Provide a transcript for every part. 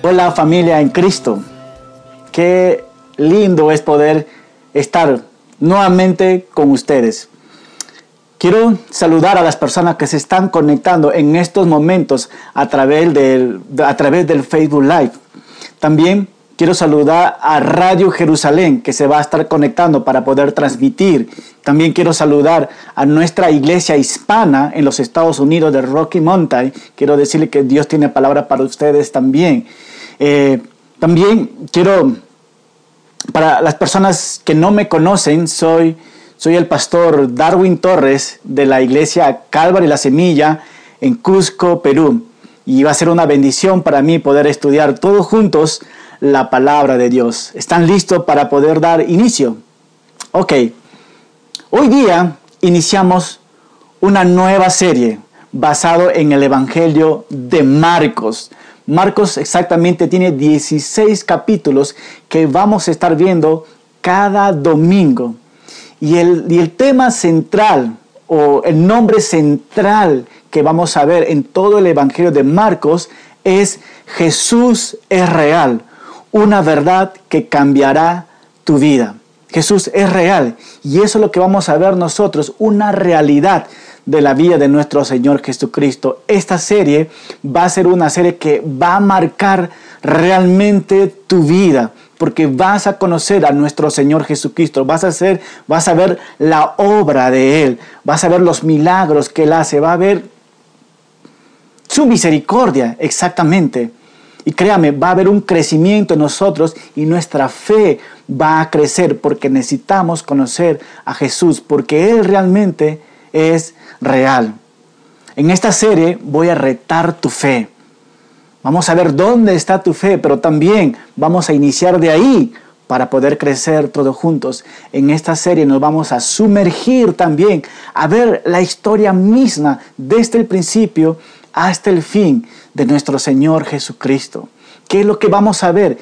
Hola familia en Cristo. Qué lindo es poder estar nuevamente con ustedes. Quiero saludar a las personas que se están conectando en estos momentos a través del, a través del Facebook Live. También quiero saludar a Radio Jerusalén que se va a estar conectando para poder transmitir. También quiero saludar a nuestra iglesia hispana en los Estados Unidos de Rocky Mountain. Quiero decirle que Dios tiene palabra para ustedes también. Eh, también quiero, para las personas que no me conocen, soy, soy el pastor Darwin Torres de la iglesia Calvary La Semilla en Cusco, Perú. Y va a ser una bendición para mí poder estudiar todos juntos la palabra de Dios. ¿Están listos para poder dar inicio? Ok. Hoy día iniciamos una nueva serie basado en el Evangelio de Marcos. Marcos exactamente tiene 16 capítulos que vamos a estar viendo cada domingo. Y el, y el tema central o el nombre central que vamos a ver en todo el Evangelio de Marcos es Jesús es real, una verdad que cambiará tu vida. Jesús es real y eso es lo que vamos a ver nosotros, una realidad de la vida de nuestro Señor Jesucristo. Esta serie va a ser una serie que va a marcar realmente tu vida, porque vas a conocer a nuestro Señor Jesucristo, vas a vas a ver la obra de él, vas a ver los milagros que él hace, va a ver su misericordia exactamente. Y créame, va a haber un crecimiento en nosotros y nuestra fe va a crecer porque necesitamos conocer a Jesús, porque Él realmente es real. En esta serie voy a retar tu fe. Vamos a ver dónde está tu fe, pero también vamos a iniciar de ahí para poder crecer todos juntos. En esta serie nos vamos a sumergir también a ver la historia misma desde el principio hasta el fin de nuestro Señor Jesucristo. ¿Qué es lo que vamos a ver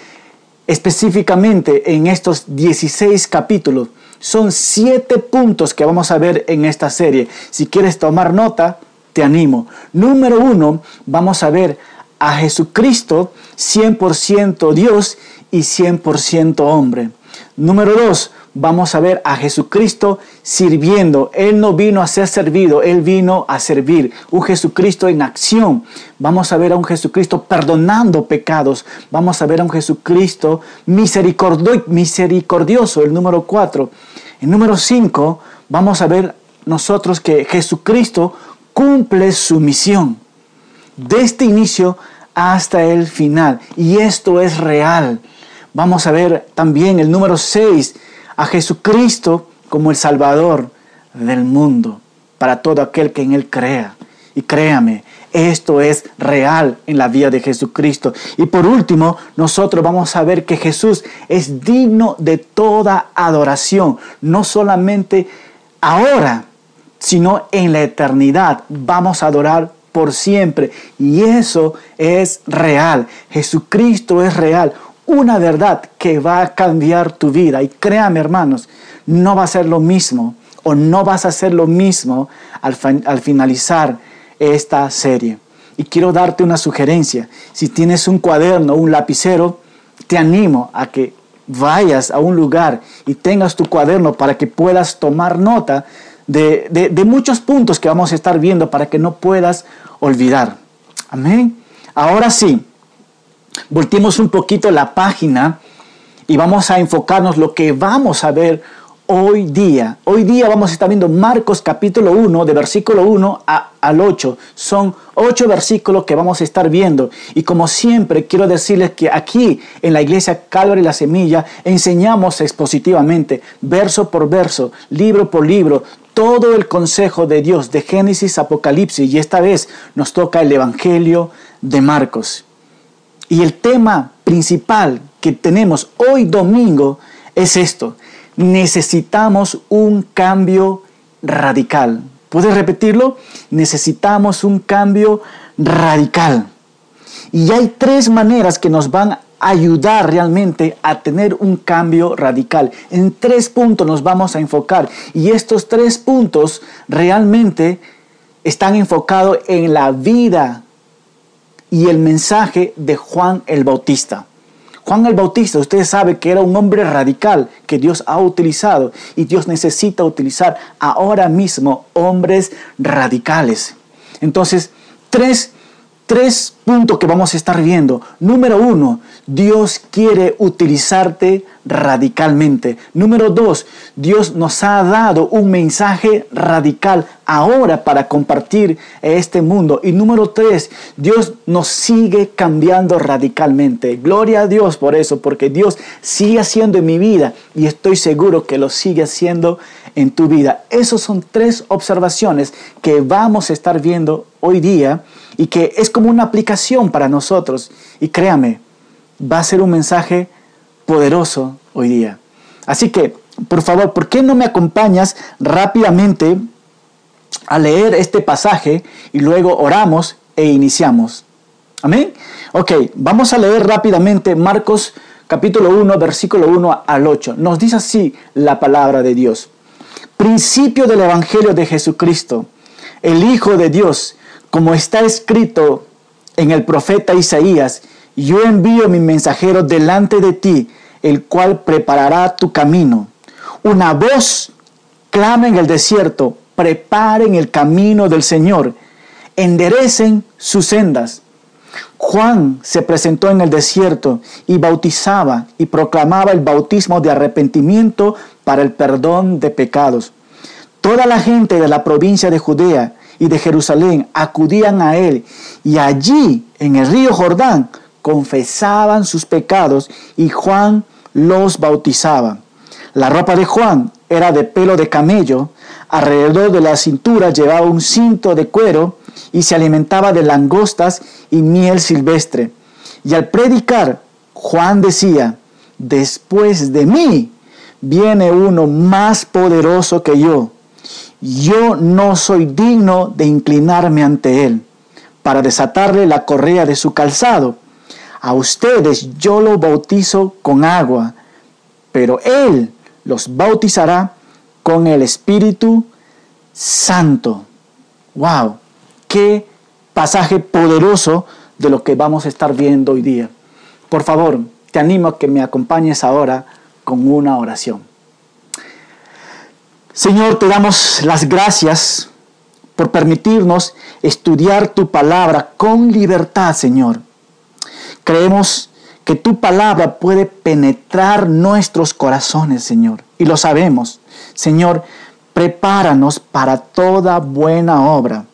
específicamente en estos 16 capítulos? Son siete puntos que vamos a ver en esta serie. Si quieres tomar nota, te animo. Número uno, vamos a ver a Jesucristo 100% Dios y 100% hombre. Número dos, vamos a ver a Jesucristo sirviendo. Él no vino a ser servido, Él vino a servir. Un Jesucristo en acción. Vamos a ver a un Jesucristo perdonando pecados. Vamos a ver a un Jesucristo misericordioso, el número cuatro. El número cinco, vamos a ver nosotros que Jesucristo cumple su misión. De este inicio hasta el final. Y esto es real. Vamos a ver también el número 6, a Jesucristo como el Salvador del mundo, para todo aquel que en Él crea. Y créame, esto es real en la vida de Jesucristo. Y por último, nosotros vamos a ver que Jesús es digno de toda adoración, no solamente ahora, sino en la eternidad. Vamos a adorar por siempre. Y eso es real. Jesucristo es real una verdad que va a cambiar tu vida. Y créame, hermanos, no va a ser lo mismo o no vas a hacer lo mismo al, finalizar esta serie. Y quiero darte una sugerencia. Si tienes un cuaderno o un lapicero, te animo a que vayas a un lugar y tengas tu cuaderno para que puedas tomar nota de, de muchos puntos que vamos a estar viendo para que no puedas olvidar. Amén. Ahora sí, volteemos un poquito la página y vamos a enfocarnos lo que vamos a ver hoy día. Hoy día vamos a estar viendo Marcos capítulo 1, de versículo 1 al 8. Son ocho versículos que vamos a estar viendo. Y como siempre, quiero decirles que aquí en la iglesia Calvary la Semilla enseñamos expositivamente, verso por verso, libro por libro, todo el consejo de Dios de Génesis, Apocalipsis. Y esta vez nos toca el Evangelio de Marcos. Y el tema principal que tenemos hoy domingo es esto. Necesitamos un cambio radical. ¿Puedes repetirlo? Necesitamos un cambio radical. Y hay tres maneras que nos van a ayudar realmente a tener un cambio radical. En tres puntos nos vamos a enfocar. Y estos tres puntos realmente están enfocados en la vida y el mensaje de Juan el Bautista. Juan el Bautista, usted sabe que era un hombre radical que Dios ha utilizado y Dios necesita utilizar ahora mismo hombres radicales. Entonces, tres tres puntos que vamos a estar viendo. Número uno, Dios quiere utilizarte radicalmente. Número dos, Dios nos ha dado un mensaje radical ahora para compartir este mundo. Y número tres, Dios nos sigue cambiando radicalmente. Gloria a Dios por eso, porque Dios sigue haciendo en mi vida y estoy seguro que lo sigue haciendo en tu vida. Esas son tres observaciones que vamos a estar viendo hoy día y que es como una aplicación para nosotros. Y créame, va a ser un mensaje poderoso hoy día. Así que, por favor, ¿por qué no me acompañas rápidamente a leer este pasaje y luego oramos e iniciamos? Amén. Ok, vamos a leer rápidamente Marcos capítulo 1, versículo 1 al 8. Nos dice así la palabra de Dios. Principio del Evangelio de Jesucristo, el Hijo de Dios, como está escrito en el profeta Isaías, yo envío mi mensajero delante de ti, el cual preparará tu camino. Una voz clama en el desierto, preparen el camino del Señor, enderecen sus sendas. Juan se presentó en el desierto y bautizaba y proclamaba el bautismo de arrepentimiento para el perdón de pecados. Toda la gente de la provincia de Judea y de Jerusalén acudían a él y allí en el río Jordán confesaban sus pecados y Juan los bautizaba. La ropa de Juan era de pelo de camello, alrededor de la cintura llevaba un cinto de cuero y se alimentaba de langostas y miel silvestre. Y al predicar, Juan decía, después de mí viene uno más poderoso que yo yo no soy digno de inclinarme ante Él para desatarle la correa de su calzado. A ustedes yo lo bautizo con agua, pero Él los bautizará con el Espíritu Santo. ¡Wow! ¡Qué pasaje poderoso de lo que vamos a estar viendo hoy día! Por favor, te animo a que me acompañes ahora con una oración. Señor, te damos las gracias por permitirnos estudiar tu palabra con libertad, Señor. Creemos que tu palabra puede penetrar nuestros corazones, Señor, y lo sabemos. Señor, prepáranos para toda buena obra.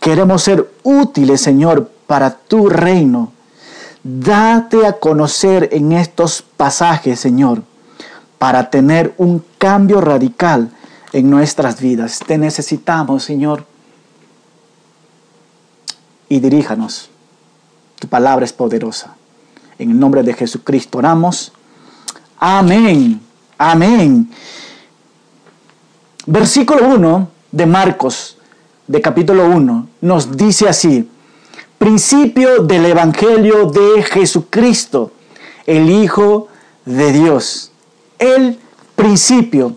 Queremos ser útiles, Señor, para tu reino. Date a conocer en estos pasajes, Señor, para tener un cambio radical en nuestras vidas. Te necesitamos, Señor. Y diríjanos. Tu palabra es poderosa. En el nombre de Jesucristo oramos. Amén. Amén. Versículo 1 de Marcos, de capítulo 1, nos dice así. Principio del Evangelio de Jesucristo, el Hijo de Dios. El principio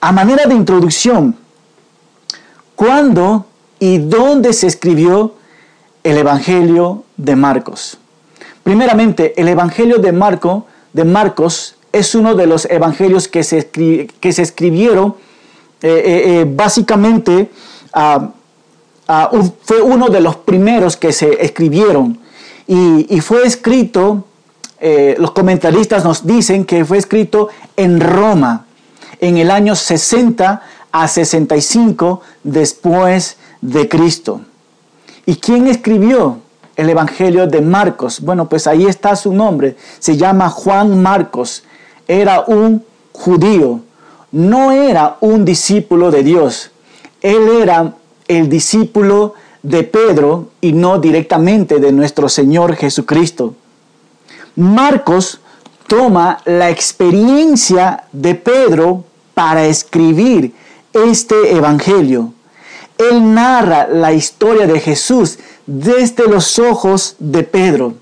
a manera de introducción, ¿cuándo y dónde se escribió el Evangelio de Marcos? Primeramente, el Evangelio de, Marco, de Marcos es uno de los evangelios que se, que se escribieron eh, eh, eh, básicamente ah, ah, fue uno de los primeros que se escribieron y, y fue escrito, los comentaristas nos dicen que fue escrito en Roma en el año 60 a 65 después de Cristo. ¿Y quién escribió el Evangelio de Marcos? Bueno, pues ahí está su nombre. Se llama Juan Marcos. Era un judío. No era un discípulo de Dios. Él era el discípulo de Pedro y no directamente de nuestro Señor Jesucristo. Marcos toma la experiencia de Pedro para escribir este Evangelio. Él narra la historia de Jesús desde los ojos de Pedro.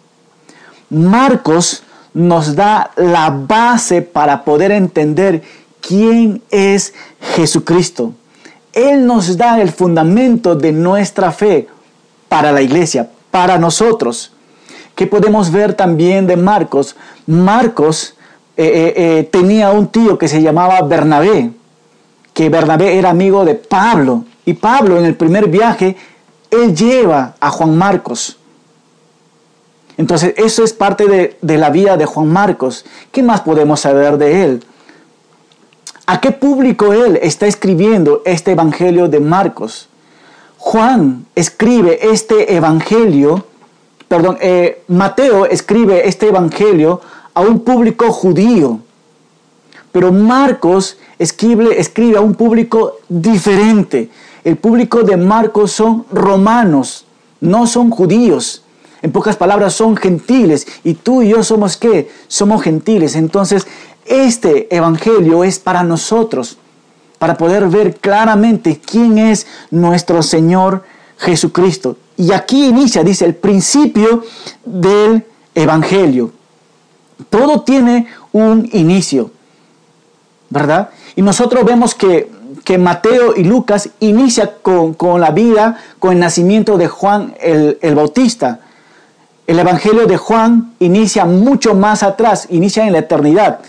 Marcos nos da la base para poder entender quién es Jesucristo. Él nos da el fundamento de nuestra fe para la iglesia, para nosotros. ¿Qué podemos ver también de Marcos? Marcos eh, eh, eh, tenía un tío que se llamaba Bernabé, que Bernabé era amigo de Pablo. Y Pablo en el primer viaje, él lleva a Juan Marcos. Entonces, eso es parte de, de, la vida de Juan Marcos. ¿Qué más podemos saber de él? ¿A qué público él está escribiendo este Evangelio de Marcos? Juan escribe este Evangelio, perdón, eh, Mateo escribe este Evangelio a un público judío, pero Marcos escribe, escribe a un público diferente. El público de Marcos son romanos, no son judíos. En pocas palabras, son gentiles. Y tú y yo somos qué? Somos gentiles. Entonces, este evangelio es para nosotros, para poder ver claramente quién es nuestro Señor Jesucristo. Y aquí inicia, dice, el principio del evangelio. Todo tiene un inicio, ¿verdad? Y nosotros vemos que, que Mateo y Lucas inicia con, la vida, con el nacimiento de Juan el, el Bautista. El Evangelio de Juan inicia mucho más atrás, inicia en la eternidad.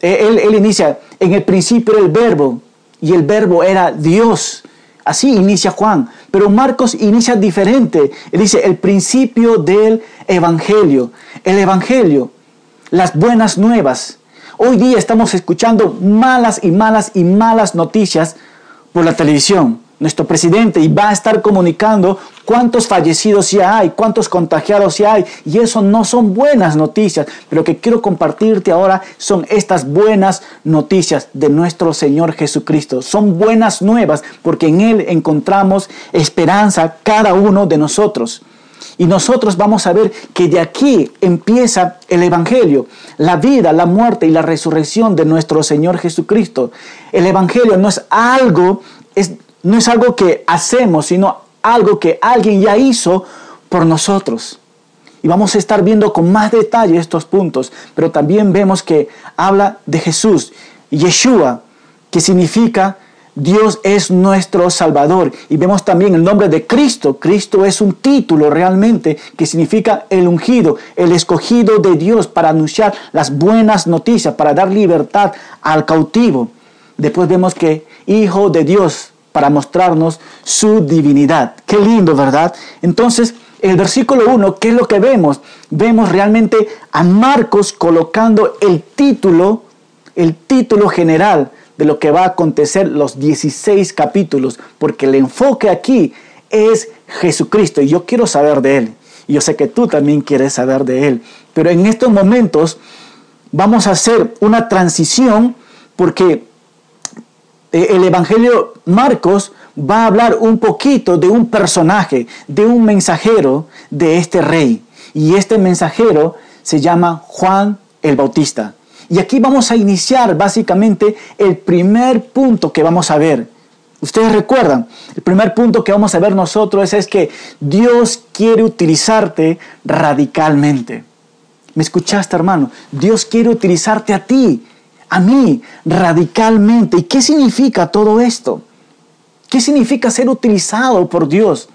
Él, él, inicia, en el principio el verbo, y el verbo era Dios. Así inicia Juan. Pero Marcos inicia diferente. Él dice, el principio del Evangelio. El Evangelio, las buenas nuevas. Hoy día estamos escuchando malas y malas y malas noticias por la televisión nuestro presidente y va a estar comunicando cuántos fallecidos ya hay, cuántos contagiados ya hay. Y eso no son buenas noticias. Pero lo que quiero compartirte ahora son estas buenas noticias de nuestro Señor Jesucristo. Son buenas nuevas porque en Él encontramos esperanza cada uno de nosotros. Y nosotros vamos a ver que de aquí empieza el Evangelio, la vida, la muerte y la resurrección de nuestro Señor Jesucristo. El Evangelio no es algo, es no es algo que hacemos, sino algo que alguien ya hizo por nosotros. Y vamos a estar viendo con más detalle estos puntos, pero también vemos que habla de Jesús, Yeshua, que significa Dios es nuestro Salvador. Y vemos también el nombre de Cristo. Cristo es un título realmente que significa el ungido, el escogido de Dios para anunciar las buenas noticias, para dar libertad al cautivo. Después vemos que Hijo de Dios, para mostrarnos su divinidad. Qué lindo, ¿verdad? Entonces, el versículo 1, ¿qué es lo que vemos? Vemos realmente a Marcos colocando el título, el título general de lo que va a acontecer los 16 capítulos, porque el enfoque aquí es Jesucristo y yo quiero saber de Él. Y yo sé que tú también quieres saber de Él. Pero en estos momentos vamos a hacer una transición porque el Evangelio Marcos va a hablar un poquito de un personaje, de un mensajero de este rey. Y este mensajero se llama Juan el Bautista. Y aquí vamos a iniciar básicamente el primer punto que vamos a ver. Ustedes recuerdan, el primer punto que vamos a ver nosotros es, que Dios quiere utilizarte radicalmente. ¿Me escuchaste, hermano? Dios quiere utilizarte a ti a mí radicalmente. ¿Y qué significa todo esto? ¿Qué significa ser utilizado por Dios?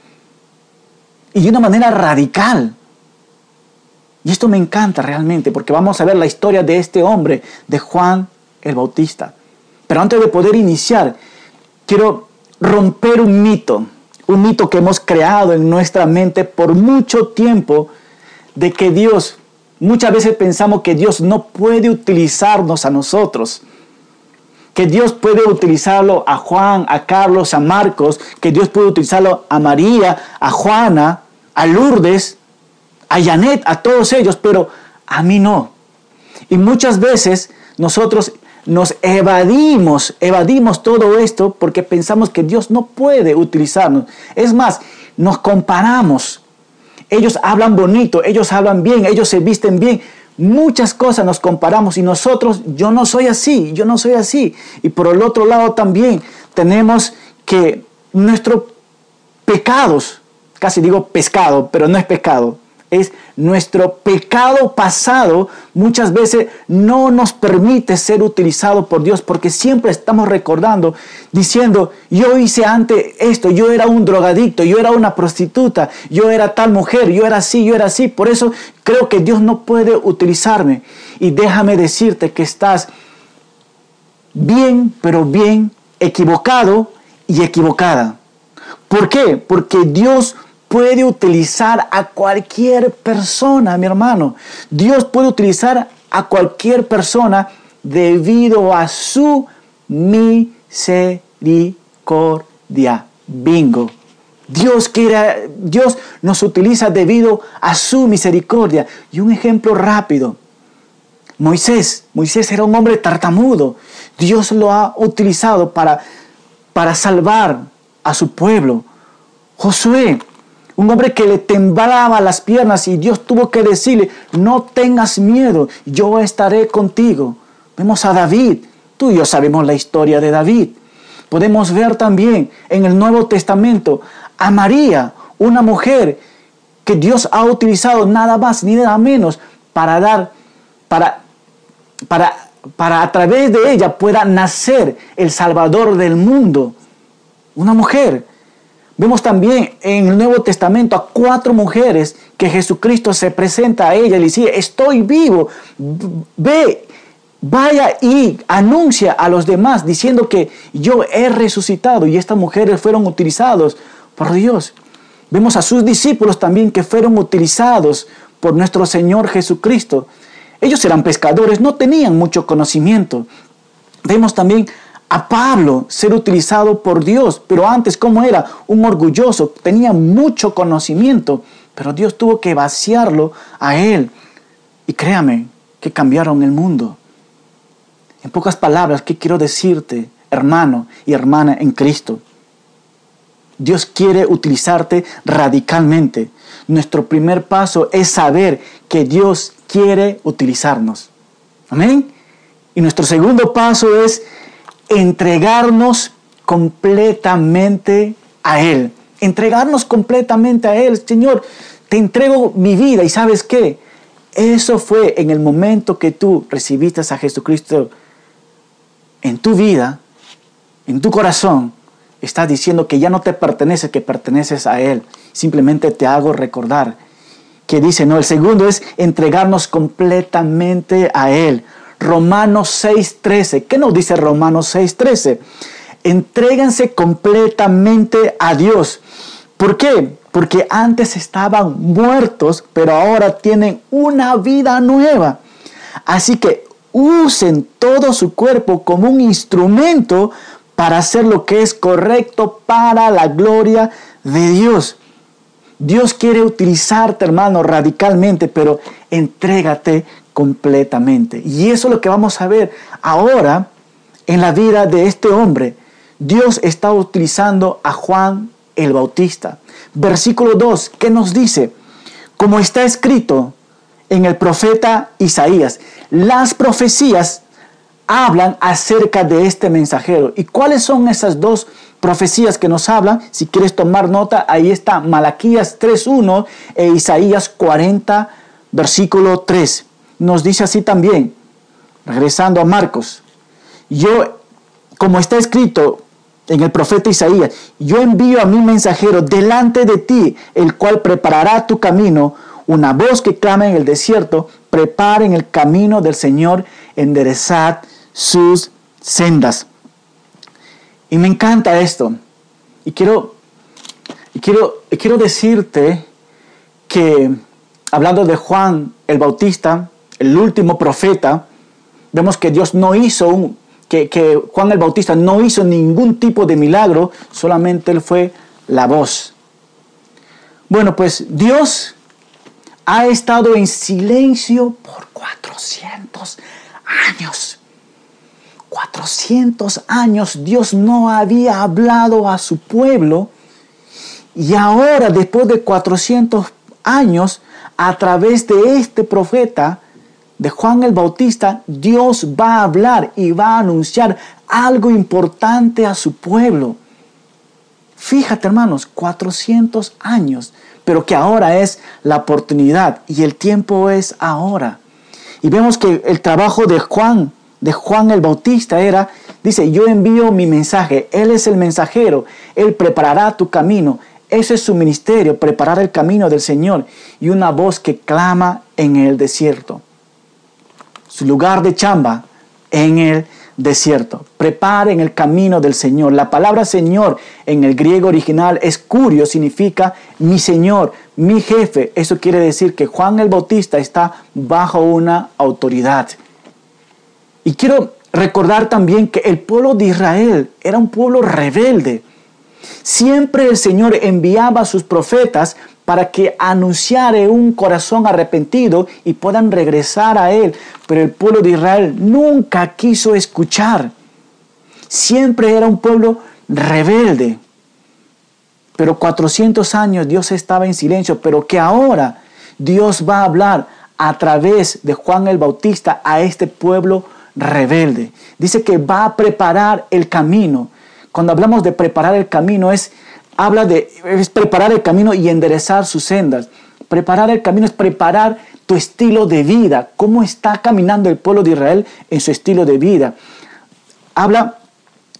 Y de una manera radical. Y esto me encanta realmente porque vamos a ver la historia de este hombre, de Juan el Bautista. Pero antes de poder iniciar, quiero romper un mito, un mito que hemos creado en nuestra mente por mucho tiempo de que Dios Muchas veces pensamos que Dios no puede utilizarnos a nosotros, que Dios puede utilizarlo a Juan, a Carlos, a Marcos, que Dios puede utilizarlo a María, a Juana, a Lourdes, a Janet, a todos ellos, pero a mí no. Y muchas veces nosotros nos evadimos, evadimos todo esto porque pensamos que Dios no puede utilizarnos. Es más, nos comparamos ellos hablan bonito, ellos hablan bien, ellos se visten bien. Muchas cosas nos comparamos y nosotros, yo no soy así, yo no soy así. Y por el otro lado también tenemos que nuestros pecados, casi digo pescado, pero no es pecado, es nuestro pecado pasado muchas veces no nos permite ser utilizado por Dios porque siempre estamos recordando, diciendo, yo hice antes esto, yo era un drogadicto, yo era una prostituta, yo era tal mujer, yo era así, yo era así, por eso creo que Dios no puede utilizarme. Y déjame decirte que estás bien, pero bien equivocado y equivocada. ¿Por qué? Porque Dios puede utilizar a cualquier persona, mi hermano. Dios puede utilizar a cualquier persona debido a su misericordia. Bingo. Dios quiere, Dios nos utiliza debido a su misericordia. Y un ejemplo rápido. Moisés, Moisés era un hombre tartamudo. Dios lo ha utilizado para, para salvar a su pueblo. Josué, un hombre que le temblaba las piernas y Dios tuvo que decirle, no tengas miedo, yo estaré contigo. Vemos a David, tú y yo sabemos la historia de David. Podemos ver también en el Nuevo Testamento a María, una mujer que Dios ha utilizado nada más ni nada menos para dar, para, para, para a través de ella pueda nacer el Salvador del mundo. Una mujer Vemos también en el Nuevo Testamento a cuatro mujeres que Jesucristo se presenta a ella y le dice, estoy vivo, ve, vaya y anuncia a los demás diciendo que yo he resucitado y estas mujeres fueron utilizados por Dios. Vemos a sus discípulos también que fueron utilizados por nuestro Señor Jesucristo. Ellos eran pescadores, no tenían mucho conocimiento. Vemos también a Pablo ser utilizado por Dios, pero antes ¿cómo era? Un orgulloso, tenía mucho conocimiento, pero Dios tuvo que vaciarlo a él. Y créame que cambiaron el mundo. En pocas palabras, ¿qué quiero decirte, hermano y hermana en Cristo? Dios quiere utilizarte radicalmente. Nuestro primer paso es saber que Dios quiere utilizarnos. Amén. Y nuestro segundo paso es entregarnos completamente a Él. Entregarnos completamente a Él. Señor, te entrego mi vida y sabes qué? Eso fue en el momento que tú recibiste a Jesucristo en tu vida, en tu corazón. Estás diciendo que ya no te pertenece, que perteneces a Él. Simplemente te hago recordar que dice, no, el segundo es entregarnos completamente a Él. Romanos 6:13. ¿Qué nos dice Romanos 6:13? Entréguense completamente a Dios. ¿Por qué? Porque antes estaban muertos, pero ahora tienen una vida nueva. Así que usen todo su cuerpo como un instrumento para hacer lo que es correcto para la gloria de Dios. Dios quiere utilizarte, hermano, radicalmente, pero entrégate completamente. Y eso es lo que vamos a ver ahora en la vida de este hombre. Dios está utilizando a Juan el Bautista. Versículo 2, ¿qué nos dice? Como está escrito en el profeta Isaías, las profecías hablan acerca de este mensajero. ¿Y cuáles son esas dos profecías que nos hablan? Si quieres tomar nota, ahí está Malaquías 3.1 e Isaías 40, versículo 3 nos dice así también, regresando a Marcos, yo, como está escrito en el profeta Isaías, yo envío a mi mensajero delante de ti, el cual preparará tu camino, una voz que clama en el desierto, preparen el camino del Señor, enderezad sus sendas. Y me encanta esto. Y quiero, y quiero, y quiero decirte que, hablando de Juan el Bautista, el último profeta, vemos que Dios no hizo un, que, Juan el Bautista no hizo ningún tipo de milagro, solamente él fue la voz. Bueno, pues Dios ha estado en silencio por 400 años. 400 años Dios no había hablado a su pueblo y ahora después de 400 años a través de este profeta de Juan el Bautista, Dios va a hablar y va a anunciar algo importante a su pueblo. Fíjate hermanos, 400 años pero que ahora es la oportunidad y el tiempo es ahora. Y vemos que el trabajo de Juan, de Juan el Bautista era, dice, yo envío mi mensaje, Él es el mensajero, Él preparará tu camino. Ese es su ministerio, preparar el camino del Señor y una voz que clama en el desierto. Su lugar de chamba en el desierto. Preparen el camino del Señor. La palabra Señor en el griego original es curio, significa mi Señor, mi jefe. Eso quiere decir que Juan el Bautista está bajo una autoridad. Y quiero recordar también que el pueblo de Israel era un pueblo rebelde. Siempre el Señor enviaba a sus profetas para que anunciare un corazón arrepentido y puedan regresar a Él. Pero el pueblo de Israel nunca quiso escuchar. Siempre era un pueblo rebelde. Pero 400 años Dios estaba en silencio, pero que ahora Dios va a hablar a través de Juan el Bautista a este pueblo rebelde. Dice que va a preparar el camino. Cuando hablamos de preparar el camino es habla de es preparar el camino y enderezar sus sendas. Preparar el camino es preparar tu estilo de vida, cómo está caminando el pueblo de Israel en su estilo de vida. Habla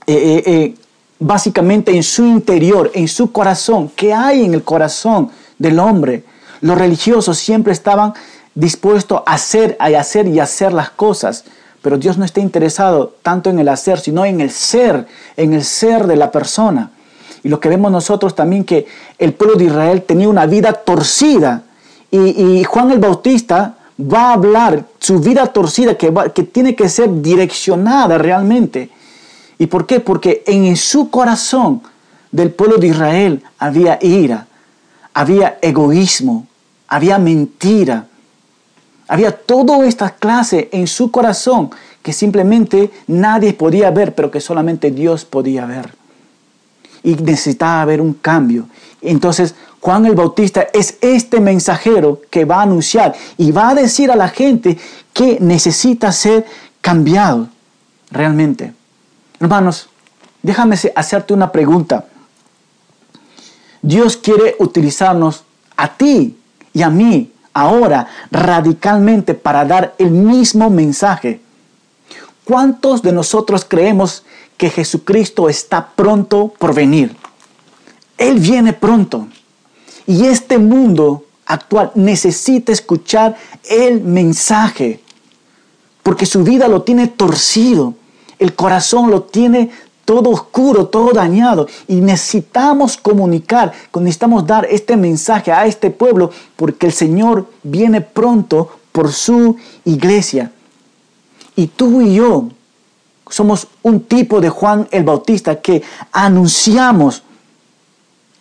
eh, eh, eh, básicamente en su interior, en su corazón, qué hay en el corazón del hombre. Los religiosos siempre estaban dispuestos a hacer, a hacer y hacer las cosas, pero Dios no está interesado tanto en el hacer, sino en el ser, en el ser de la persona. Y lo que vemos nosotros también que el pueblo de Israel tenía una vida torcida. Y, Juan el Bautista va a hablar su vida torcida que, que tiene que ser direccionada realmente. ¿Y por qué? Porque en su corazón del pueblo de Israel había ira, había egoísmo, había mentira, había toda esta clase en su corazón que simplemente nadie podía ver, pero que solamente Dios podía ver y necesitaba haber un cambio. Entonces Juan el Bautista es este mensajero que va a anunciar y va a decir a la gente que necesita ser cambiado realmente. Hermanos, déjame hacerte una pregunta. Dios quiere utilizarnos a ti y a mí ahora radicalmente para dar el mismo mensaje. ¿Cuántos de nosotros creemos que Jesucristo está pronto por venir. Él viene pronto. Y este mundo actual necesita escuchar el mensaje, porque su vida lo tiene torcido, el corazón lo tiene todo oscuro, todo dañado. Y necesitamos comunicar, necesitamos dar este mensaje a este pueblo, porque el Señor viene pronto por su iglesia. Y tú y yo somos un tipo de Juan el Bautista que anunciamos,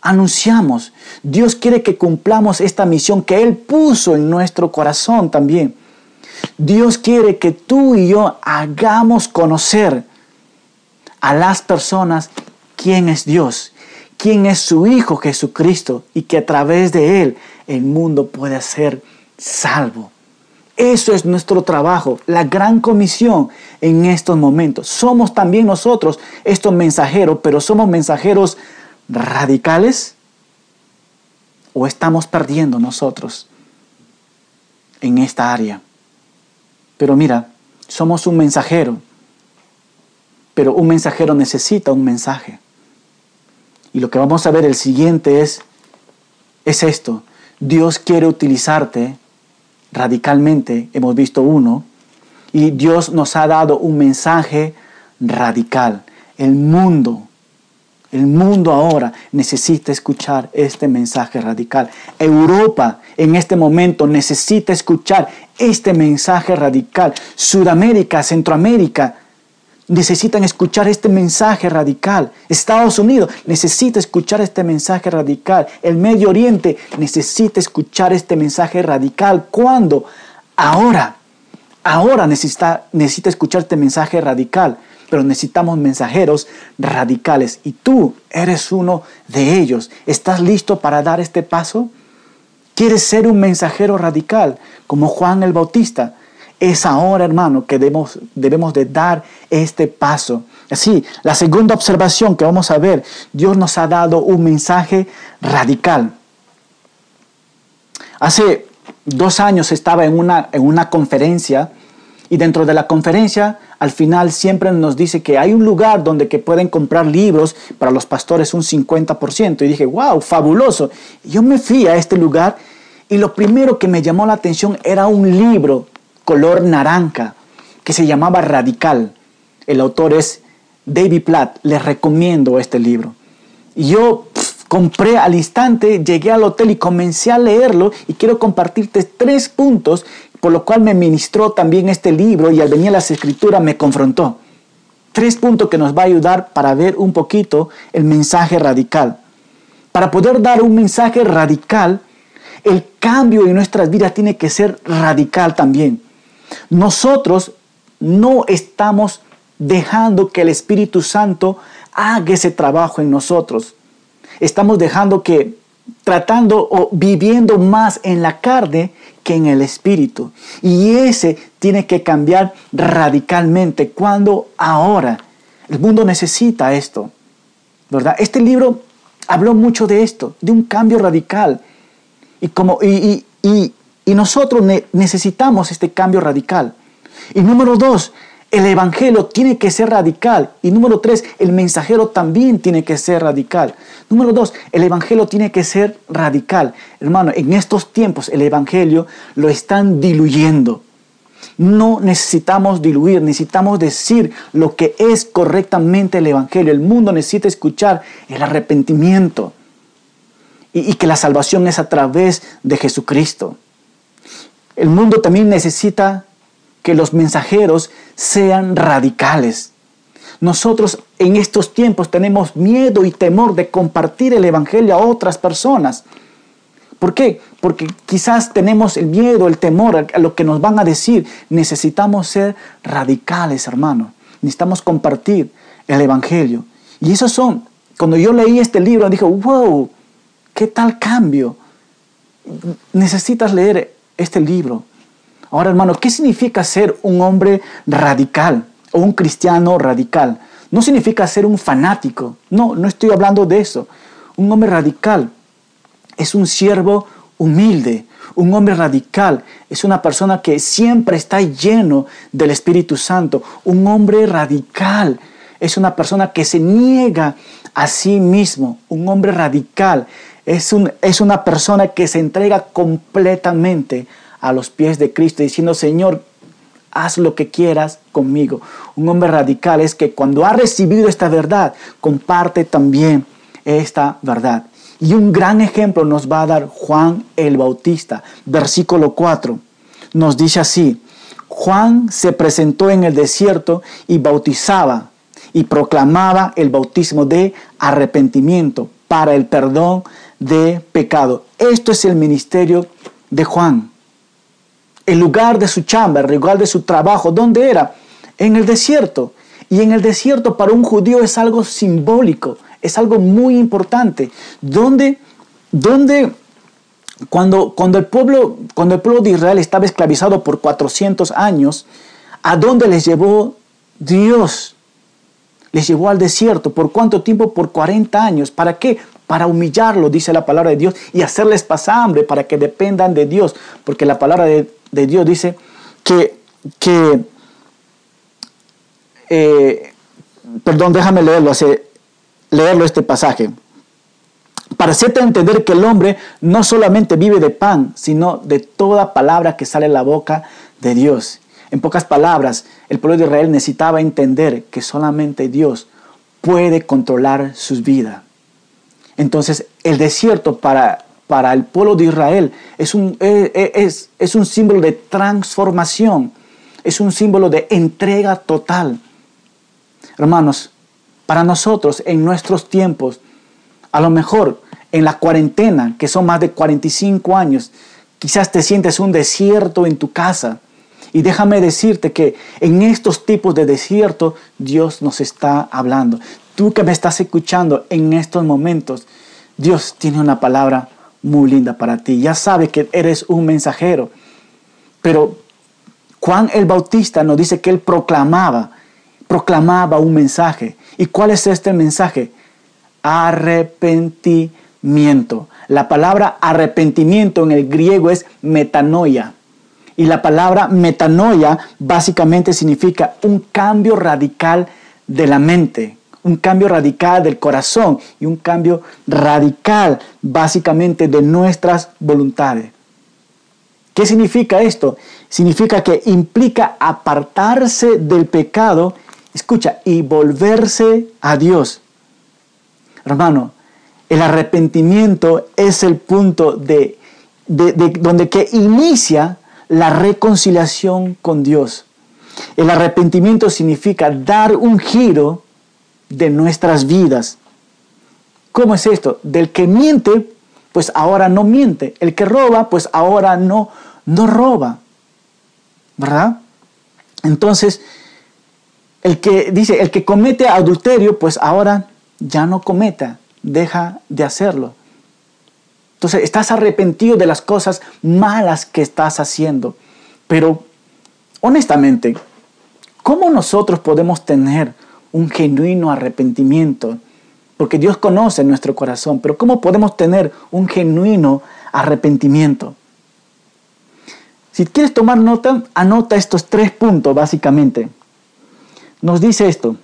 anunciamos. Dios quiere que cumplamos esta misión que Él puso en nuestro corazón también. Dios quiere que tú y yo hagamos conocer a las personas quién es Dios, quién es su Hijo Jesucristo y que a través de Él el mundo puede ser salvo. Eso es nuestro trabajo, la gran comisión en estos momentos. Somos también nosotros estos mensajeros, pero somos mensajeros radicales o estamos perdiendo nosotros en esta área. Pero mira, somos un mensajero, pero un mensajero necesita un mensaje. Y lo que vamos a ver el siguiente es, es esto. Dios quiere utilizarte radicalmente, hemos visto uno, y Dios nos ha dado un mensaje radical. El mundo, el mundo ahora necesita escuchar este mensaje radical. Europa en este momento necesita escuchar este mensaje radical. Sudamérica, Centroamérica, necesitan escuchar este mensaje radical. Estados Unidos necesita escuchar este mensaje radical. El Medio Oriente necesita escuchar este mensaje radical. ¿Cuándo? Ahora. Ahora necesita, necesita escuchar este mensaje radical. Pero necesitamos mensajeros radicales. Y tú eres uno de ellos. ¿Estás listo para dar este paso? ¿Quieres ser un mensajero radical como Juan el Bautista? Es ahora, hermano, que debemos, debemos de dar este paso. Así, la segunda observación que vamos a ver, Dios nos ha dado un mensaje radical. Hace dos años estaba en una, en una conferencia y dentro de la conferencia al final siempre nos dice que hay un lugar donde que pueden comprar libros para los pastores un 50%. Y dije, wow, fabuloso. yo me fui a este lugar y lo primero que me llamó la atención era un libro color naranja que se llamaba Radical. El autor es David Platt. Les recomiendo este libro. Yo compré al instante, llegué al hotel y comencé a leerlo y quiero compartirte tres puntos por lo cual me ministró también este libro y al venir a las escrituras me confrontó. Tres puntos que nos va a ayudar para ver un poquito el mensaje radical. Para poder dar un mensaje radical, el cambio en nuestras vidas tiene que ser radical también. Nosotros no estamos dejando que el Espíritu Santo haga ese trabajo en nosotros. Estamos dejando que tratando o viviendo más en la carne que en el espíritu. Y ese tiene que cambiar radicalmente. Cuando ahora el mundo necesita esto, ¿verdad? Este libro habló mucho de esto, de un cambio radical. Y, como, y, y, nosotros necesitamos este cambio radical. Y número dos, el Evangelio tiene que ser radical. Y número tres, el mensajero también tiene que ser radical. Número dos, el Evangelio tiene que ser radical. Hermano, en estos tiempos el Evangelio lo están diluyendo. No necesitamos diluir, necesitamos decir lo que es correctamente el Evangelio. El mundo necesita escuchar el arrepentimiento y, y que la salvación es a través de Jesucristo. El mundo también necesita que los mensajeros sean radicales. Nosotros en estos tiempos tenemos miedo y temor de compartir el Evangelio a otras personas. ¿Por qué? Porque quizás tenemos el miedo, el temor a lo que nos van a decir. Necesitamos ser radicales, hermano. Necesitamos compartir el Evangelio. Y esos son, cuando yo leí este libro, dije, wow, ¿qué tal cambio? Necesitas leer este libro. Ahora, hermano, ¿qué significa ser un hombre radical o un cristiano radical? No significa ser un fanático. No, no estoy hablando de eso. Un hombre radical es un siervo humilde. Un hombre radical es una persona que siempre está lleno del Espíritu Santo. Un hombre radical es una persona que se niega a sí mismo. Un hombre radical es, un, es una persona que se entrega completamente a los pies de Cristo diciendo, Señor, haz lo que quieras conmigo. Un hombre radical es que cuando ha recibido esta verdad, comparte también esta verdad. Y un gran ejemplo nos va a dar Juan el Bautista, versículo 4. Nos dice así, Juan se presentó en el desierto y bautizaba y proclamaba el bautismo de arrepentimiento para el perdón de pecado. Esto es el ministerio de Juan el lugar de su chamba, el lugar de su trabajo, ¿dónde era? En el desierto. Y en el desierto para un judío es algo simbólico, es algo muy importante. ¿Dónde, dónde cuando, cuando, el pueblo, cuando el pueblo de Israel estaba esclavizado por 400 años, ¿a dónde les llevó Dios? Les llevó al desierto. ¿Por cuánto tiempo? Por 40 años. ¿Para qué? Para humillarlo, dice la palabra de Dios, y hacerles pasar hambre para que dependan de Dios. Porque la palabra de, de Dios dice que, que eh, perdón, déjame leerlo, leerlo este pasaje. Para hacerte entender que el hombre no solamente vive de pan, sino de toda palabra que sale de la boca de Dios. En pocas palabras, el pueblo de Israel necesitaba entender que solamente Dios puede controlar sus vidas. Entonces, el desierto para para el pueblo de Israel es un, e, e, es, es un símbolo de transformación, es un símbolo de entrega total. Hermanos, para nosotros en nuestros tiempos, a lo mejor en la cuarentena, que son más de 45 años, quizás te sientes un desierto en tu casa. Y déjame decirte que en estos tipos de desierto Dios nos está hablando. Tú que me estás escuchando en estos momentos, Dios tiene una palabra muy linda para ti. Ya sabes que eres un mensajero. Pero Juan el Bautista nos dice que él proclamaba, proclamaba un mensaje. ¿Y cuál es este mensaje? Arrepentimiento. La palabra arrepentimiento en el griego es metanoia. Y la palabra metanoia básicamente significa un cambio radical de la mente, un cambio radical del corazón y un cambio radical básicamente de nuestras voluntades. ¿Qué significa esto? Significa que implica apartarse del pecado, escucha, y volverse a Dios. Hermano, el arrepentimiento es el punto de, donde que inicia la reconciliación con Dios. El arrepentimiento significa dar un giro de nuestras vidas. ¿Cómo es esto? Del que miente, pues ahora no miente. El que roba, pues ahora no, no roba. ¿Verdad? Entonces, el que dice, el que comete adulterio, pues ahora ya no cometa, deja de hacerlo. Entonces, estás arrepentido de las cosas malas que estás haciendo. Pero, honestamente, ¿cómo nosotros podemos tener un genuino arrepentimiento? Porque Dios conoce nuestro corazón, pero ¿cómo podemos tener un genuino arrepentimiento? Si quieres tomar nota, anota estos tres puntos básicamente. Nos dice esto.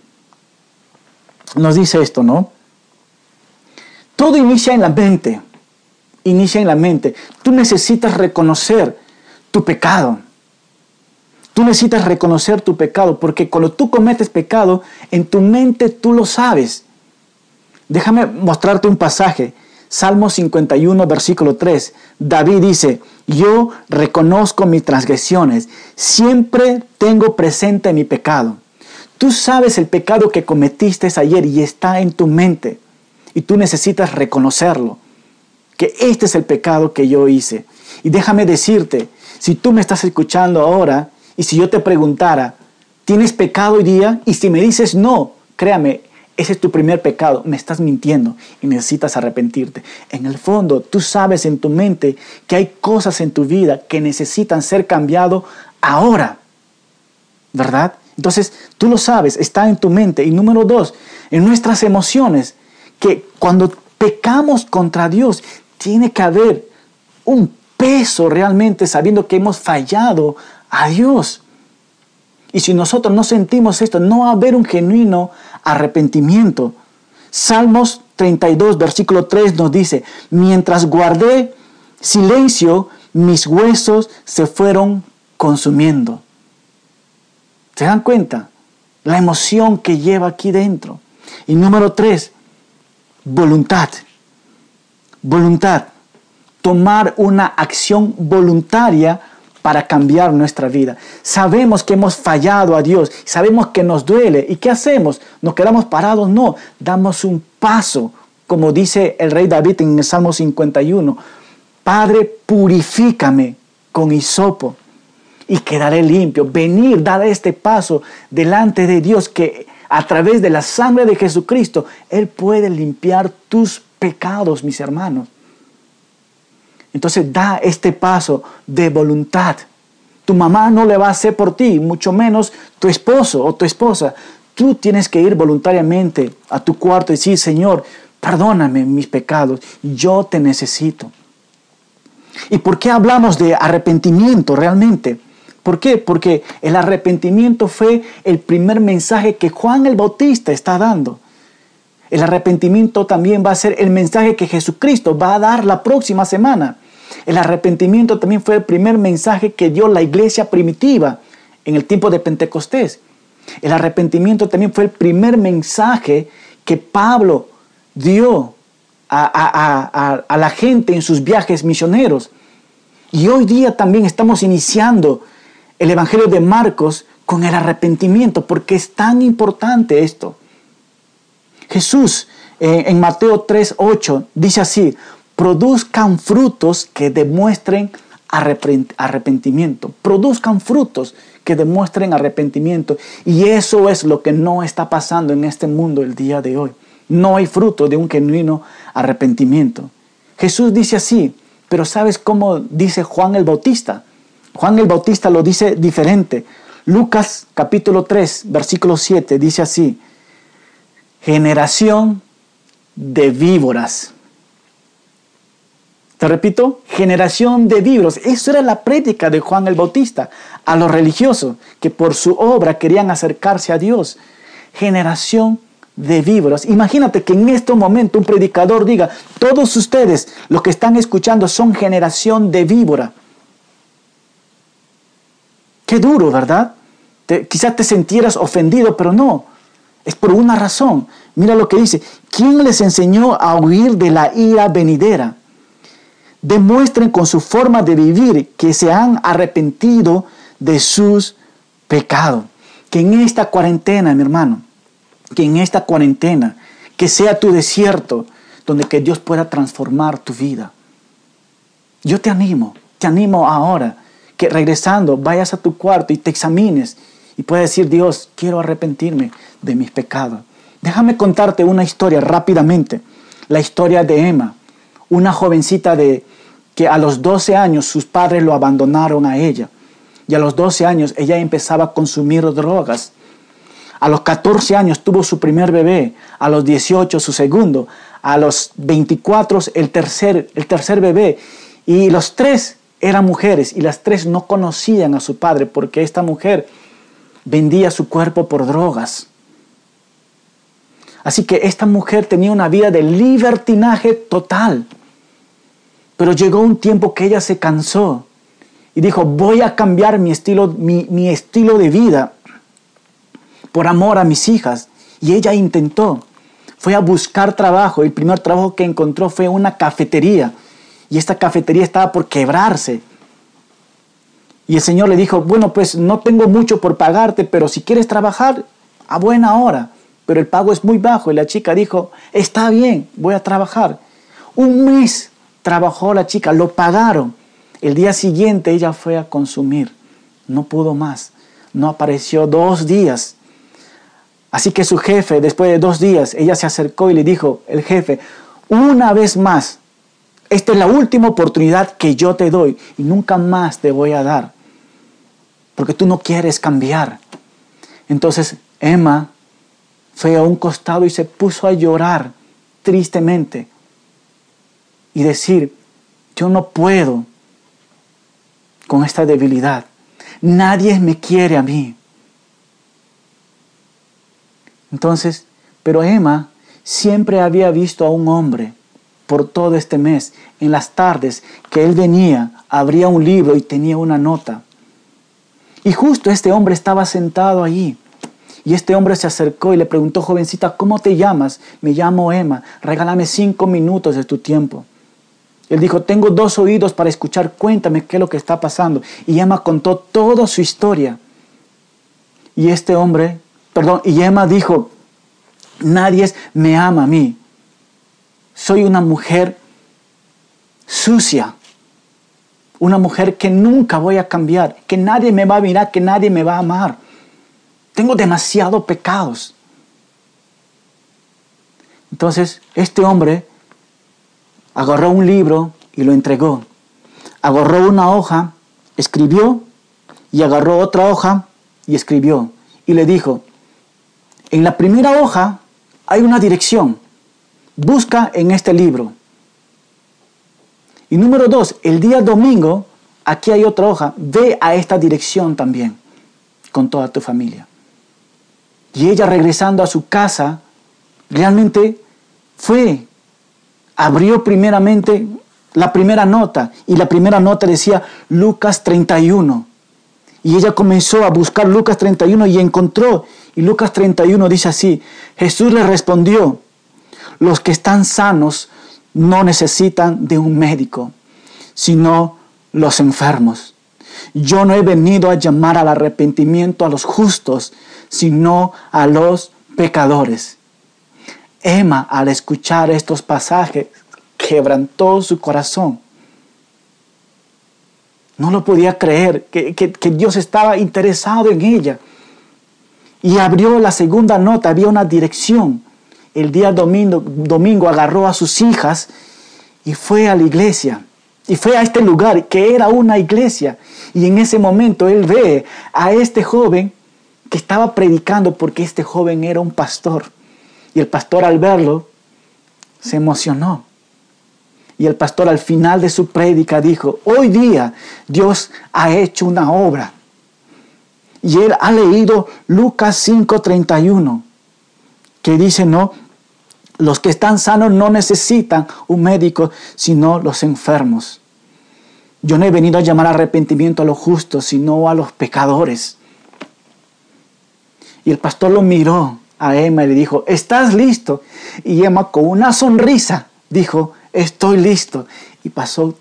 Nos dice esto, ¿no? Todo inicia en la mente inicia en la mente. Tú necesitas reconocer tu pecado. Tú necesitas reconocer tu pecado porque cuando tú cometes pecado, en tu mente tú lo sabes. Déjame mostrarte un pasaje. Salmo 51, versículo 3. David dice, yo reconozco mis transgresiones, siempre tengo presente mi pecado. Tú sabes el pecado que cometiste ayer y está en tu mente y tú necesitas reconocerlo que este es el pecado que yo hice. Y déjame decirte, si tú me estás escuchando ahora y si yo te preguntara, ¿tienes pecado hoy día? Y si me dices no, créame, ese es tu primer pecado, me estás mintiendo y necesitas arrepentirte. En el fondo, tú sabes en tu mente que hay cosas en tu vida que necesitan ser cambiado ahora, ¿verdad? Entonces, tú lo sabes, está en tu mente. Y número dos, en nuestras emociones, que cuando pecamos contra Dios, tiene que haber un peso realmente sabiendo que hemos fallado a Dios. Y si nosotros no sentimos esto, no va a haber un genuino arrepentimiento. Salmos 32, versículo 3 nos dice, mientras guardé silencio, mis huesos se fueron consumiendo. ¿Se dan cuenta? La emoción que lleva aquí dentro. Y número 3, voluntad voluntad, tomar una acción voluntaria para cambiar nuestra vida. Sabemos que hemos fallado a Dios, sabemos que nos duele. ¿Y qué hacemos? ¿Nos quedamos parados? No, damos un paso, como dice el rey David en el Salmo 51. Padre, purifícame con hisopo y quedaré limpio. Venir, dar este paso delante de Dios que a través de la sangre de Jesucristo, Él puede limpiar tus pecados, mis hermanos. Entonces da este paso de voluntad. Tu mamá no le va a hacer por ti, mucho menos tu esposo o tu esposa. Tú tienes que ir voluntariamente a tu cuarto y decir, Señor, perdóname mis pecados, yo te necesito. ¿Y por qué hablamos de arrepentimiento realmente? ¿Por qué? Porque el arrepentimiento fue el primer mensaje que Juan el Bautista está dando. El arrepentimiento también va a ser el mensaje que Jesucristo va a dar la próxima semana. El arrepentimiento también fue el primer mensaje que dio la iglesia primitiva en el tiempo de Pentecostés. El arrepentimiento también fue el primer mensaje que Pablo dio a, la gente en sus viajes misioneros. Y hoy día también estamos iniciando el Evangelio de Marcos con el arrepentimiento, porque es tan importante esto. Jesús eh, en Mateo 3:8 dice así, produzcan frutos que demuestren arrepentimiento, produzcan frutos que demuestren arrepentimiento. Y eso es lo que no está pasando en este mundo el día de hoy. No hay fruto de un genuino arrepentimiento. Jesús dice así, pero ¿sabes cómo dice Juan el Bautista? Juan el Bautista lo dice diferente. Lucas capítulo 3, versículo 7 dice así, generación de víboras. Te repito, generación de víboras. Eso era la prédica de Juan el Bautista a los religiosos que por su obra querían acercarse a Dios. Generación de víboras. Imagínate que en este momento un predicador diga, todos ustedes, los que están escuchando, son generación de víbora. Qué duro, ¿verdad? quizás te sintieras ofendido, pero no. Es por una razón. Mira lo que dice. ¿Quién les enseñó a huir de la ira venidera? Demuestren con su forma de vivir que se han arrepentido de sus pecados. Que en esta cuarentena, mi hermano, que en esta cuarentena, que sea tu desierto, donde que Dios pueda transformar tu vida. Yo te animo, te animo ahora que regresando vayas a tu cuarto y te examines y puedas decir, Dios, quiero arrepentirme de mis pecados. Déjame contarte una historia rápidamente, la historia de Emma, una jovencita de que a los 12 años sus padres lo abandonaron a ella y a los 12 años ella empezaba a consumir drogas a los 14 años tuvo su primer bebé, a los 18 su segundo, a los 24 el tercer, el tercer bebé. Y los tres eran mujeres y las tres no conocían a su padre porque esta mujer vendía su cuerpo por drogas. Así que esta mujer tenía una vida de libertinaje total. Pero llegó un tiempo que ella se cansó y dijo, voy a cambiar mi estilo, mi, estilo de vida por amor a mis hijas. Y ella intentó. Fue a buscar trabajo. El primer trabajo que encontró fue una cafetería. Y esta cafetería estaba por quebrarse. Y el Señor le dijo, bueno, pues no tengo mucho por pagarte, pero si quieres trabajar, a buena hora. Pero el pago es muy bajo. Y la chica dijo, está bien, voy a trabajar. Un mes trabajó la chica, lo pagaron. El día siguiente ella fue a consumir. No pudo más. No apareció dos días. Así que su jefe, después de dos días, ella se acercó y le dijo, el jefe, una vez más, esta es la última oportunidad que yo te doy y nunca más te voy a dar, porque tú no quieres cambiar. Entonces Emma fue a un costado y se puso a llorar tristemente y decir, yo no puedo con esta debilidad. Nadie me quiere a mí. Entonces, pero Emma siempre había visto a un hombre por todo este mes, en las tardes que él venía, abría un libro y tenía una nota. Y justo este hombre estaba sentado allí. Y este hombre se acercó y le preguntó, jovencita, ¿cómo te llamas? Me llamo Emma, regálame cinco minutos de tu tiempo. Él dijo, tengo dos oídos para escuchar, cuéntame qué es lo que está pasando. Y Emma contó toda su historia. Y este hombre perdón, y Emma dijo, nadie me ama a mí. Soy una mujer sucia, una mujer que nunca voy a cambiar, que nadie me va a mirar, que nadie me va a amar. Tengo demasiados pecados. Entonces, este hombre agarró un libro y lo entregó. Agarró una hoja, escribió y agarró otra hoja y escribió. Y le dijo, en la primera hoja hay una dirección. Busca en este libro. Y número dos, el día domingo, aquí hay otra hoja. Ve a esta dirección también con toda tu familia. Y ella regresando a su casa, realmente fue, abrió primeramente la primera nota y la primera nota decía Lucas 31. Y ella comenzó a buscar Lucas 31 y encontró. Y Lucas 31 dice así, Jesús le respondió, los que están sanos no necesitan de un médico, sino los enfermos. Yo no he venido a llamar al arrepentimiento a los justos, sino a los pecadores. Emma, al escuchar estos pasajes, quebrantó su corazón no lo podía creer, que, Dios estaba interesado en ella. Y abrió la segunda nota, había una dirección. El día domingo, domingo agarró a sus hijas y fue a la iglesia. Y fue a este lugar que era una iglesia. Y en ese momento él ve a este joven que estaba predicando porque este joven era un pastor. Y el pastor al verlo se emocionó. Y el pastor al final de su prédica dijo, hoy día Dios ha hecho una obra. Y él ha leído Lucas 5:31, que dice, no, los que están sanos no necesitan un médico, sino los enfermos. Yo no he venido a llamar arrepentimiento a los justos, sino a los pecadores. Y el pastor lo miró a Emma le dijo, ¿estás listo? Y Emma con una sonrisa dijo, estoy listo. Y pasó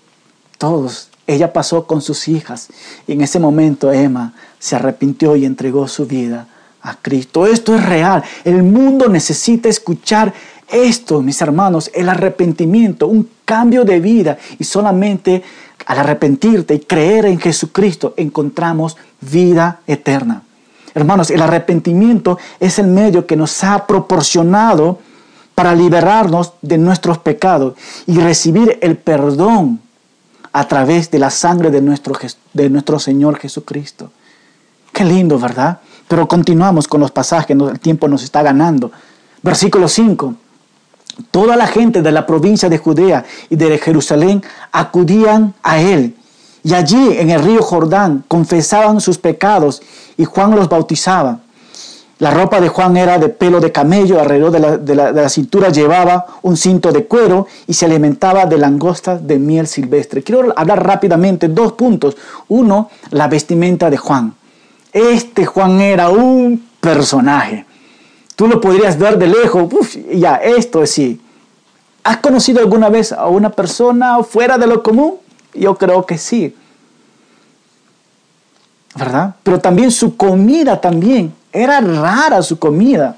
todos. Ella pasó con sus hijas. Y en ese momento Emma se arrepintió y entregó su vida a Cristo. Esto es real. El mundo necesita escuchar esto, mis hermanos, el arrepentimiento, un cambio de vida. Y solamente al arrepentirte y creer en Jesucristo encontramos vida eterna. Hermanos, el arrepentimiento es el medio que nos ha proporcionado para liberarnos de nuestros pecados y recibir el perdón a través de la sangre de nuestro, de nuestro Señor Jesucristo. Qué lindo, ¿verdad? Pero continuamos con los pasajes, el tiempo nos está ganando. Versículo 5. Toda la gente de la provincia de Judea y de Jerusalén acudían a él. Y allí en el río Jordán confesaban sus pecados y Juan los bautizaba. La ropa de Juan era de pelo de camello, alrededor de la, cintura llevaba un cinto de cuero y se alimentaba de langostas de miel silvestre. Quiero hablar rápidamente dos puntos. Uno, la vestimenta de Juan. Este Juan era un personaje. Tú lo podrías ver de lejos, uf, ya, esto es sí. ¿Has conocido alguna vez a una persona fuera de lo común? Yo creo que sí. ¿Verdad? Pero también su comida también era rara su comida.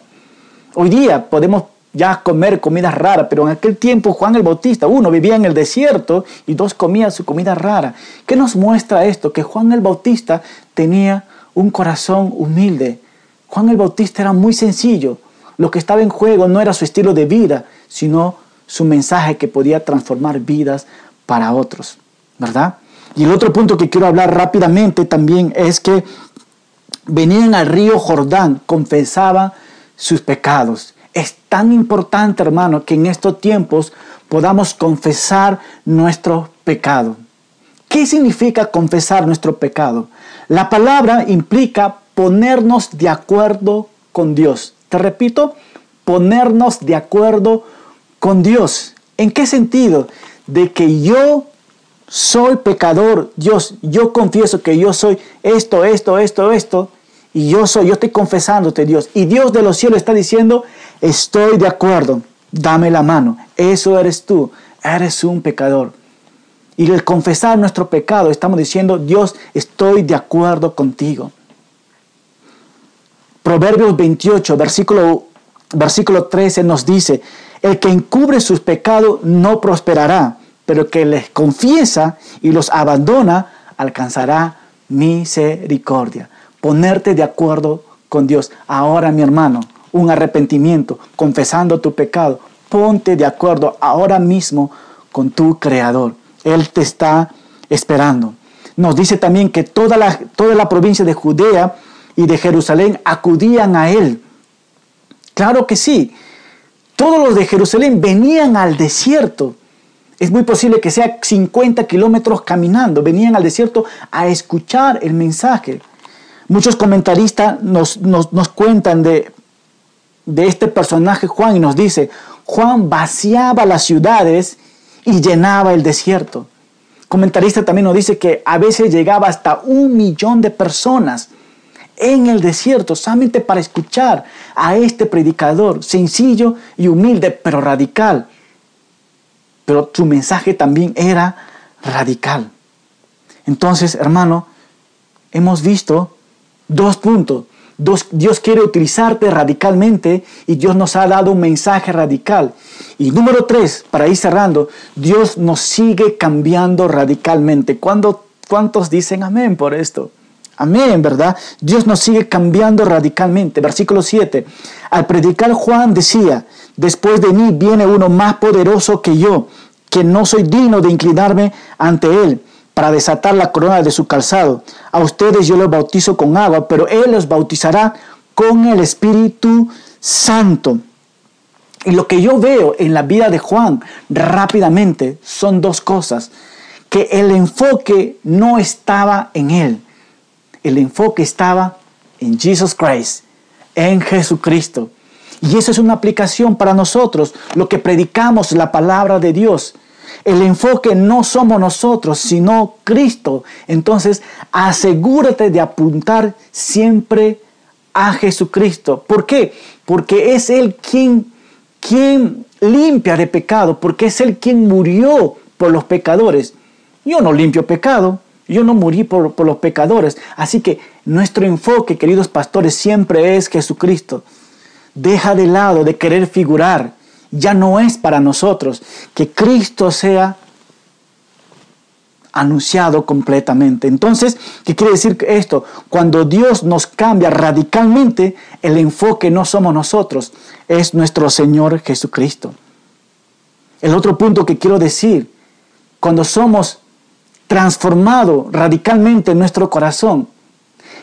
Hoy día podemos ya comer comida rara, pero en aquel tiempo Juan el Bautista, uno vivía en el desierto y dos comía su comida rara. ¿Qué nos muestra esto? Que Juan el Bautista tenía un corazón humilde. Juan el Bautista era muy sencillo. Lo que estaba en juego no era su estilo de vida, sino su mensaje que podía transformar vidas para otros, ¿verdad? Y el otro punto que quiero hablar rápidamente también es que venían al río Jordán, confesaban sus pecados. Es tan importante, hermano, que en estos tiempos podamos confesar nuestro pecado. ¿Qué significa confesar nuestro pecado? La palabra implica ponernos de acuerdo con Dios. Te repito, ponernos de acuerdo con Dios. ¿En qué sentido? De que yo soy pecador, Dios, yo confieso que yo soy esto, esto, esto, esto, y yo soy, yo estoy confesándote, Dios. Y Dios de los cielos está diciendo, estoy de acuerdo, dame la mano. Eso eres tú, eres un pecador. Y el confesar nuestro pecado, estamos diciendo, Dios, estoy de acuerdo contigo. Proverbios 28, versículo, versículo 13 nos dice, el que encubre sus pecados no prosperará, pero que les confiesa y los abandona alcanzará misericordia ponerte de acuerdo con Dios. Ahora, mi hermano, un arrepentimiento, confesando tu pecado, ponte de acuerdo ahora mismo con tu Creador. Él te está esperando. Nos dice también que toda la, toda la provincia de Judea y de Jerusalén acudían a Él. Claro que sí. Todos los de Jerusalén venían al desierto. Es muy posible que sea 50 kilómetros caminando. Venían al desierto a escuchar el mensaje. Muchos comentaristas nos, cuentan de, de este personaje Juan y nos dice, Juan vaciaba las ciudades y llenaba el desierto. Comentarista también nos dice que a veces llegaba hasta un millón de personas en el desierto solamente para escuchar a este predicador sencillo y humilde, pero radical. Pero su mensaje también era radical. Entonces, hermano, hemos visto Dos puntos. Dios quiere utilizarte radicalmente y Dios nos ha dado un mensaje radical. Y número tres, para ir cerrando, Dios nos sigue cambiando radicalmente. ¿Cuántos dicen amén por esto? Amén, ¿verdad? Dios nos sigue cambiando radicalmente. Versículo 7. Al predicar Juan decía, después de mí viene uno más poderoso que yo, que no soy digno de inclinarme ante él para desatar la corona de su calzado. A ustedes yo los bautizo con agua, pero Él los bautizará con el Espíritu Santo. Y lo que yo veo en la vida de Juan rápidamente son dos cosas. Que el enfoque no estaba en él. El enfoque estaba en Jesus Christ, en Jesucristo. Y eso es una aplicación para nosotros, lo que predicamos, la palabra de Dios. El enfoque no somos nosotros, sino Cristo. Entonces, asegúrate de apuntar siempre a Jesucristo. ¿Por qué? Porque es Él quien, quien limpia de pecado, porque es Él quien murió por los pecadores. Yo no limpio pecado, yo no morí por, por los pecadores. Así que nuestro enfoque, queridos pastores, siempre es Jesucristo. Deja de lado de querer figurar. Ya no es para nosotros que Cristo sea anunciado completamente. Entonces, ¿qué quiere decir esto? Cuando Dios nos cambia radicalmente, el enfoque no somos nosotros, es nuestro Señor Jesucristo. El otro punto que quiero decir, cuando somos transformados radicalmente en nuestro corazón,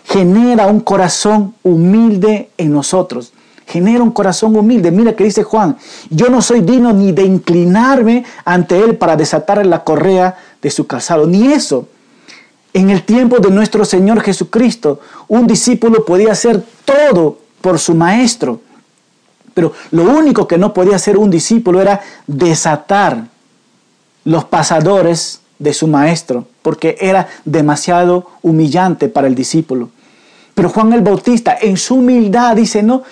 genera un corazón humilde en nosotros genera un corazón humilde. Mira que dice Juan, yo no soy digno ni de inclinarme ante Él para desatar la correa de su calzado, ni eso. En el tiempo de nuestro Señor Jesucristo, un discípulo podía hacer todo por su maestro, pero lo único que no podía hacer un discípulo era desatar los pasadores de su maestro, porque era demasiado humillante para el discípulo. Pero Juan el Bautista en su humildad dice, no,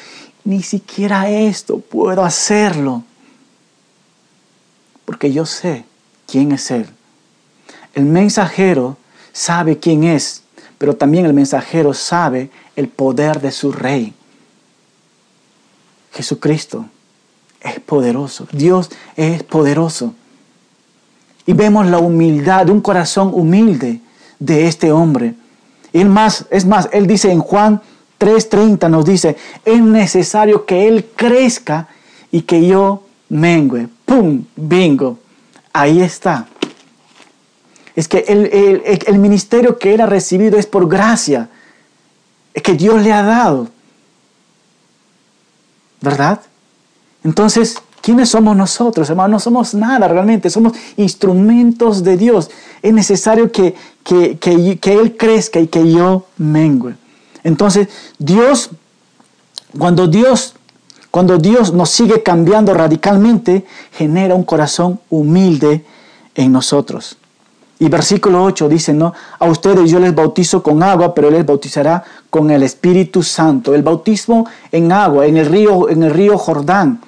ni siquiera esto puedo hacerlo. Porque yo sé quién es Él. El mensajero sabe quién es, pero también el mensajero sabe el poder de su rey. Jesucristo es poderoso. Dios es poderoso. Y vemos la humildad, un corazón humilde de este hombre. Y más, es más, él dice en Juan 3.30 nos dice, es necesario que Él crezca y que yo mengue. ¡Pum! Bingo. Ahí está. Es que el, el, ministerio que Él ha recibido es por gracia, es que Dios le ha dado. ¿Verdad? Entonces, ¿quiénes somos nosotros, hermano? No somos nada realmente, somos instrumentos de Dios. Es necesario que, que, que Él crezca y que yo mengue. Entonces, Dios, cuando Dios, cuando Dios nos sigue cambiando radicalmente, genera un corazón humilde en nosotros. Y versículo 8 dice, ¿no? A ustedes yo les bautizo con agua, pero Él les bautizará con el Espíritu Santo. El bautismo en agua, en el río, en el río Jordán.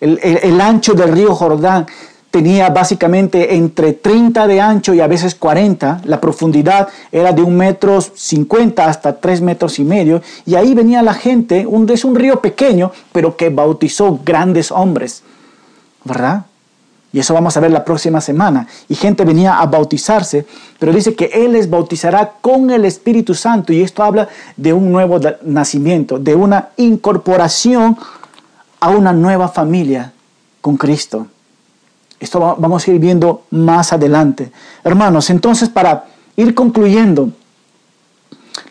El, el ancho del río Jordán tenía básicamente entre 30 de ancho y a veces 40. La profundidad era de un metro 50 hasta 3 metros y medio. Y ahí venía la gente, un, es un río pequeño, pero que bautizó grandes hombres. ¿Verdad? Y eso vamos a ver la próxima semana. Y gente venía a bautizarse, pero dice que Él les bautizará con el Espíritu Santo. Y esto habla de un nuevo nacimiento, de una incorporación a una nueva familia con Cristo. Esto vamos a ir viendo más adelante. Hermanos, entonces para ir concluyendo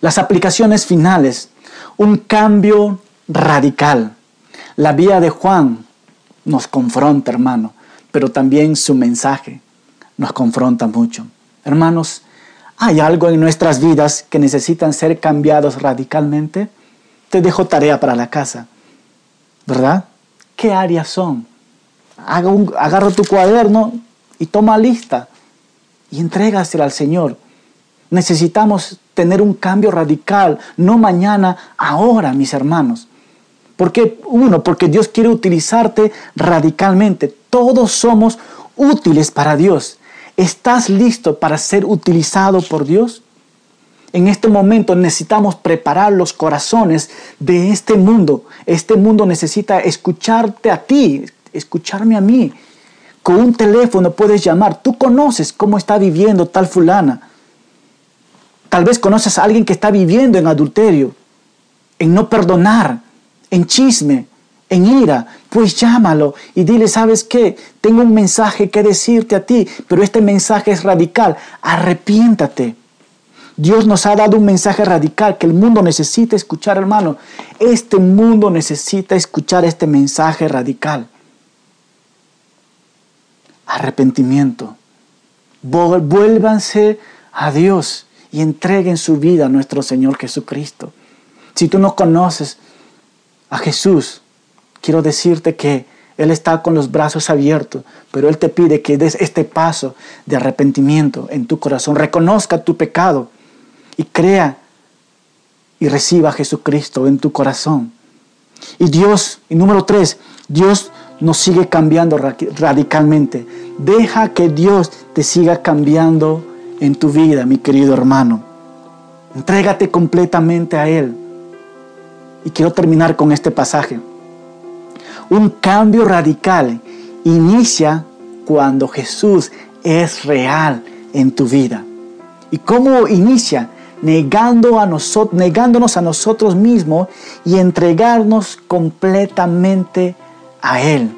las aplicaciones finales, un cambio radical. La vía de Juan nos confronta, hermano, pero también su mensaje nos confronta mucho. Hermanos, ¿hay algo en nuestras vidas que necesitan ser cambiados radicalmente? Te dejo tarea para la casa, ¿verdad? ¿Qué áreas son? Agarra tu cuaderno y toma lista y entrégasela al Señor. Necesitamos tener un cambio radical, no mañana, ahora, mis hermanos. Porque, uno, porque Dios quiere utilizarte radicalmente. Todos somos útiles para Dios. ¿Estás listo para ser utilizado por Dios? En este momento necesitamos preparar los corazones de este mundo. Este mundo necesita escucharte a ti, escucharme a mí. Con un teléfono puedes llamar. Tú conoces cómo está viviendo tal fulana. Tal vez conoces a alguien que está viviendo en adulterio, en no perdonar, en chisme, en ira. Pues llámalo y dile, ¿sabes qué? Tengo un mensaje que decirte a ti, pero este mensaje es radical. Arrepiéntate. Dios nos ha dado un mensaje radical que el mundo necesita escuchar, hermano. Este mundo necesita escuchar este mensaje radical. Arrepentimiento. Vuélvanse a Dios y entreguen su vida a nuestro Señor Jesucristo. Si tú no conoces a Jesús, quiero decirte que Él está con los brazos abiertos, pero Él te pide que des este paso de arrepentimiento en tu corazón, reconozca tu pecado y crea y reciba a Jesucristo en tu corazón. Y Dios, y número tres, Dios nos sigue cambiando radicalmente. Deja que Dios te siga cambiando en tu vida, mi querido hermano. Entrégate completamente a Él. Y quiero terminar con este pasaje. Un cambio radical inicia cuando Jesús es real en tu vida. ¿Y cómo inicia? Negando a nosotros, negándonos a nosotros mismos y entregarnos completamente a Él.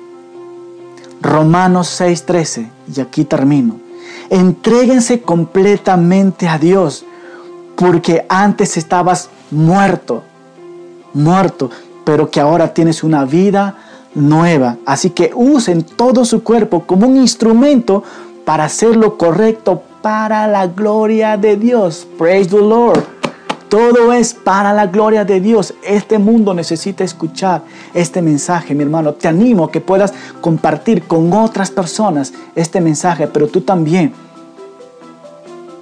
Romanos 6:13, y aquí termino. Entréguense completamente a Dios, porque antes estabas muerto, muerto, pero que ahora tienes una vida nueva. Así que usen todo su cuerpo como un instrumento para hacer lo correcto para la gloria de Dios. Praise the Lord. Todo es para la gloria de Dios. Este mundo necesita escuchar este mensaje, mi hermano. Te animo a que puedas compartir con otras personas este mensaje, pero tú también.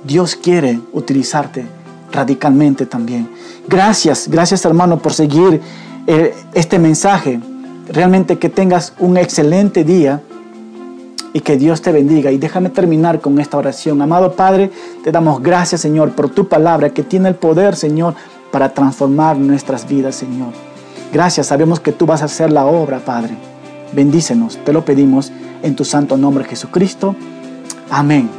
Dios quiere utilizarte radicalmente también. Gracias, gracias hermano por seguir eh, este mensaje. Realmente que tengas un excelente día y que Dios te bendiga. Y déjame terminar con esta oración. Amado Padre, te damos gracias, Señor, por tu palabra que tiene el poder, Señor, para transformar nuestras vidas, Señor. Gracias, sabemos que tú vas a hacer la obra, Padre. Bendícenos, te lo pedimos en tu santo nombre, Jesucristo. Amén.